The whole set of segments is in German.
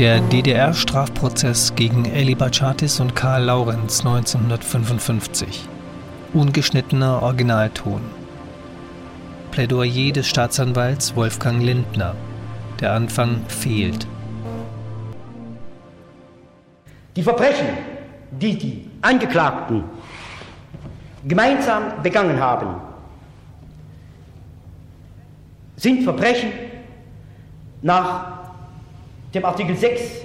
Der DDR-Strafprozess gegen Eli Bachatis und Karl Laurenz 1955. Ungeschnittener Originalton. Plädoyer des Staatsanwalts Wolfgang Lindner. Der Anfang fehlt. Die Verbrechen, die die Angeklagten gemeinsam begangen haben, sind Verbrechen nach dem Artikel 6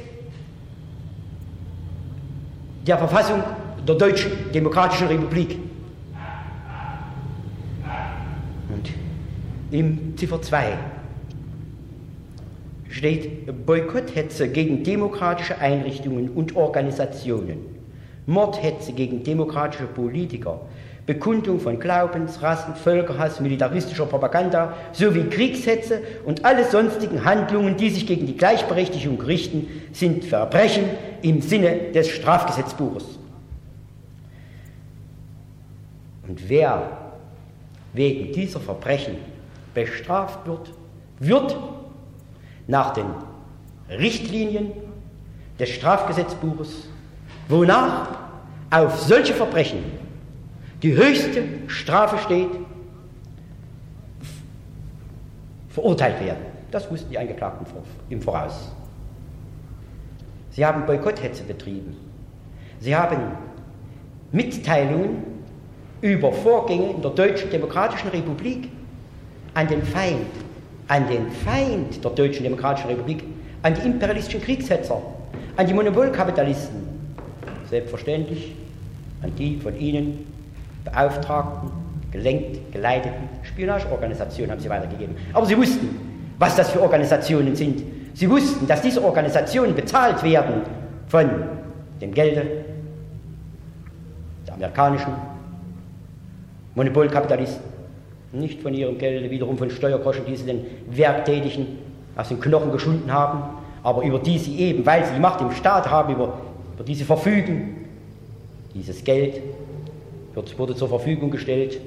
der Verfassung der Deutschen Demokratischen Republik. Und im Ziffer 2 steht Boykotthetze gegen demokratische Einrichtungen und Organisationen, Mordhetze gegen demokratische Politiker, Bekundung von Glaubens, Rassen, Völkerhass, militaristischer Propaganda sowie Kriegshetze und alle sonstigen Handlungen, die sich gegen die Gleichberechtigung richten, sind Verbrechen im Sinne des Strafgesetzbuches. Und wer wegen dieser Verbrechen bestraft wird, wird nach den Richtlinien des Strafgesetzbuches, wonach auf solche Verbrechen die höchste Strafe steht, verurteilt werden. Das wussten die Angeklagten im Voraus. Sie haben Boykotthetze betrieben. Sie haben Mitteilungen über Vorgänge in der Deutschen Demokratischen Republik an den Feind, an den Feind der Deutschen Demokratischen Republik, an die imperialistischen Kriegshetzer, an die Monopolkapitalisten, selbstverständlich an die von ihnen beauftragten, gelenkt, geleiteten Spionageorganisationen haben sie weitergegeben. Aber sie wussten, was das für Organisationen sind. Sie wussten, dass diese Organisationen bezahlt werden von dem Gelde der amerikanischen Monopolkapitalisten, nicht von ihrem Gelde wiederum von Steuergroschen, die sie den Werktätigen aus den Knochen geschunden haben, aber über die sie eben, weil sie die Macht im Staat haben, über, über die sie verfügen, dieses Geld wird, wurde zur Verfügung gestellt,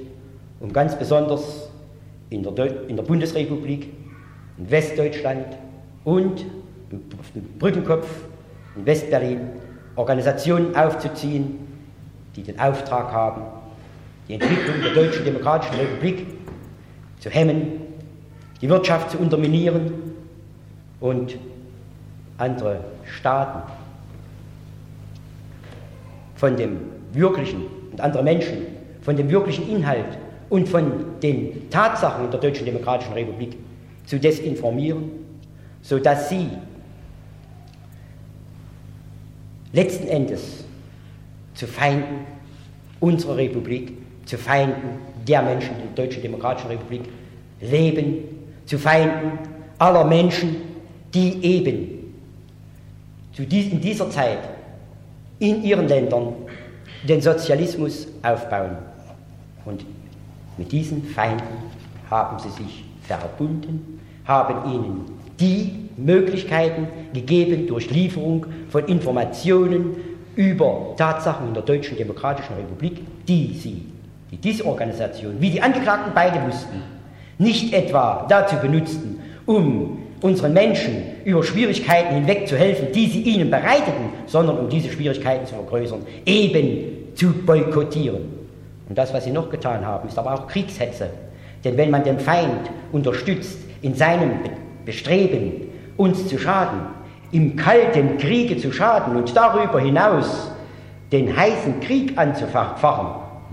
um ganz besonders in der, in der Bundesrepublik, in Westdeutschland und dem Brückenkopf in Westberlin Organisationen aufzuziehen, die den Auftrag haben, die Entwicklung der Deutschen Demokratischen Republik zu hemmen, die Wirtschaft zu unterminieren und andere Staaten von dem wirklichen andere Menschen von dem wirklichen Inhalt und von den Tatsachen in der Deutschen Demokratischen Republik zu desinformieren, sodass sie letzten Endes zu Feinden unserer Republik, zu Feinden der Menschen in der Deutschen Demokratischen Republik leben, zu Feinden aller Menschen, die eben in dieser Zeit in ihren Ländern den Sozialismus aufbauen. Und mit diesen Feinden haben sie sich verbunden, haben ihnen die Möglichkeiten gegeben durch Lieferung von Informationen über Tatsachen in der Deutschen Demokratischen Republik, die sie, die diese Organisation, wie die Angeklagten beide wussten, nicht etwa dazu benutzten, um unseren Menschen über Schwierigkeiten hinweg zu helfen, die sie ihnen bereiteten, sondern um diese Schwierigkeiten zu vergrößern, eben zu boykottieren. Und das, was sie noch getan haben, ist aber auch Kriegshetze. Denn wenn man den Feind unterstützt in seinem Bestreben, uns zu schaden, im kalten Kriege zu schaden und darüber hinaus den heißen Krieg anzufachen,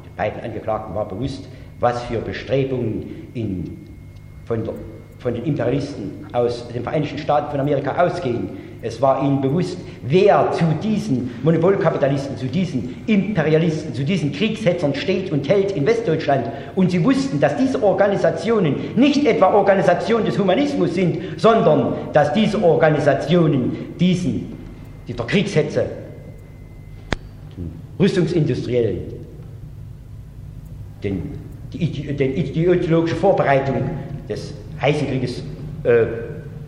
den beiden Angeklagten war bewusst, was für Bestrebungen in, von der von den Imperialisten aus den Vereinigten Staaten von Amerika ausgehen. Es war ihnen bewusst, wer zu diesen Monopolkapitalisten, zu diesen Imperialisten, zu diesen Kriegshetzern steht und hält in Westdeutschland. Und sie wussten, dass diese Organisationen nicht etwa Organisationen des Humanismus sind, sondern dass diese Organisationen diesen, dieser Kriegshetze, den Rüstungsindustriellen, den, die, den ideologische Vorbereitung des heißen Krieges äh,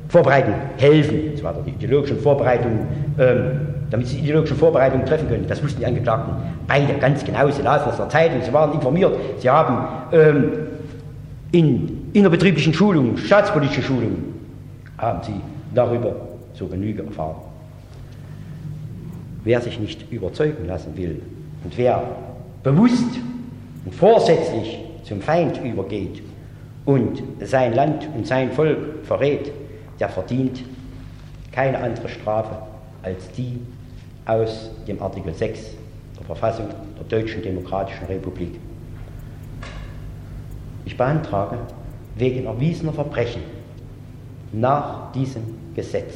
vorbereiten, helfen. Das war die ideologischen Vorbereitungen, ähm, damit sie ideologische Vorbereitungen treffen können. Das wussten die Angeklagten beide ganz genau. Sie lasen aus der Zeitung, sie waren informiert. Sie haben ähm, in innerbetrieblichen Schulungen, staatspolitischen Schulungen, haben sie darüber zur Genüge erfahren. Wer sich nicht überzeugen lassen will und wer bewusst und vorsätzlich zum Feind übergeht und sein Land und sein Volk verrät, der verdient keine andere Strafe als die aus dem Artikel 6 der Verfassung der Deutschen Demokratischen Republik. Ich beantrage wegen erwiesener Verbrechen nach diesem Gesetz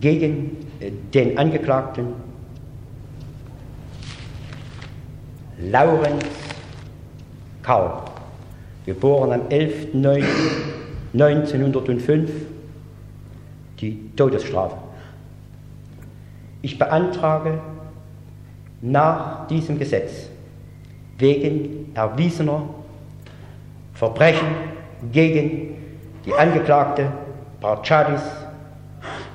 gegen äh, den Angeklagten Laurenz Karl, geboren am 11.09.1905, die Todesstrafe. Ich beantrage nach diesem Gesetz wegen erwiesener Verbrechen gegen die Angeklagte Parchadis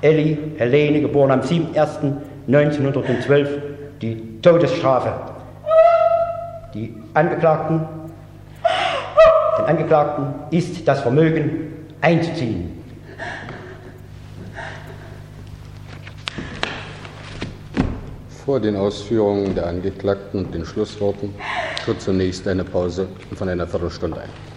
Elli Helene, geboren am 7.01.1912, die Todesstrafe. Die Angeklagten, den Angeklagten ist das Vermögen einzuziehen. Vor den Ausführungen der Angeklagten und den Schlussworten tritt zunächst eine Pause von einer Viertelstunde ein.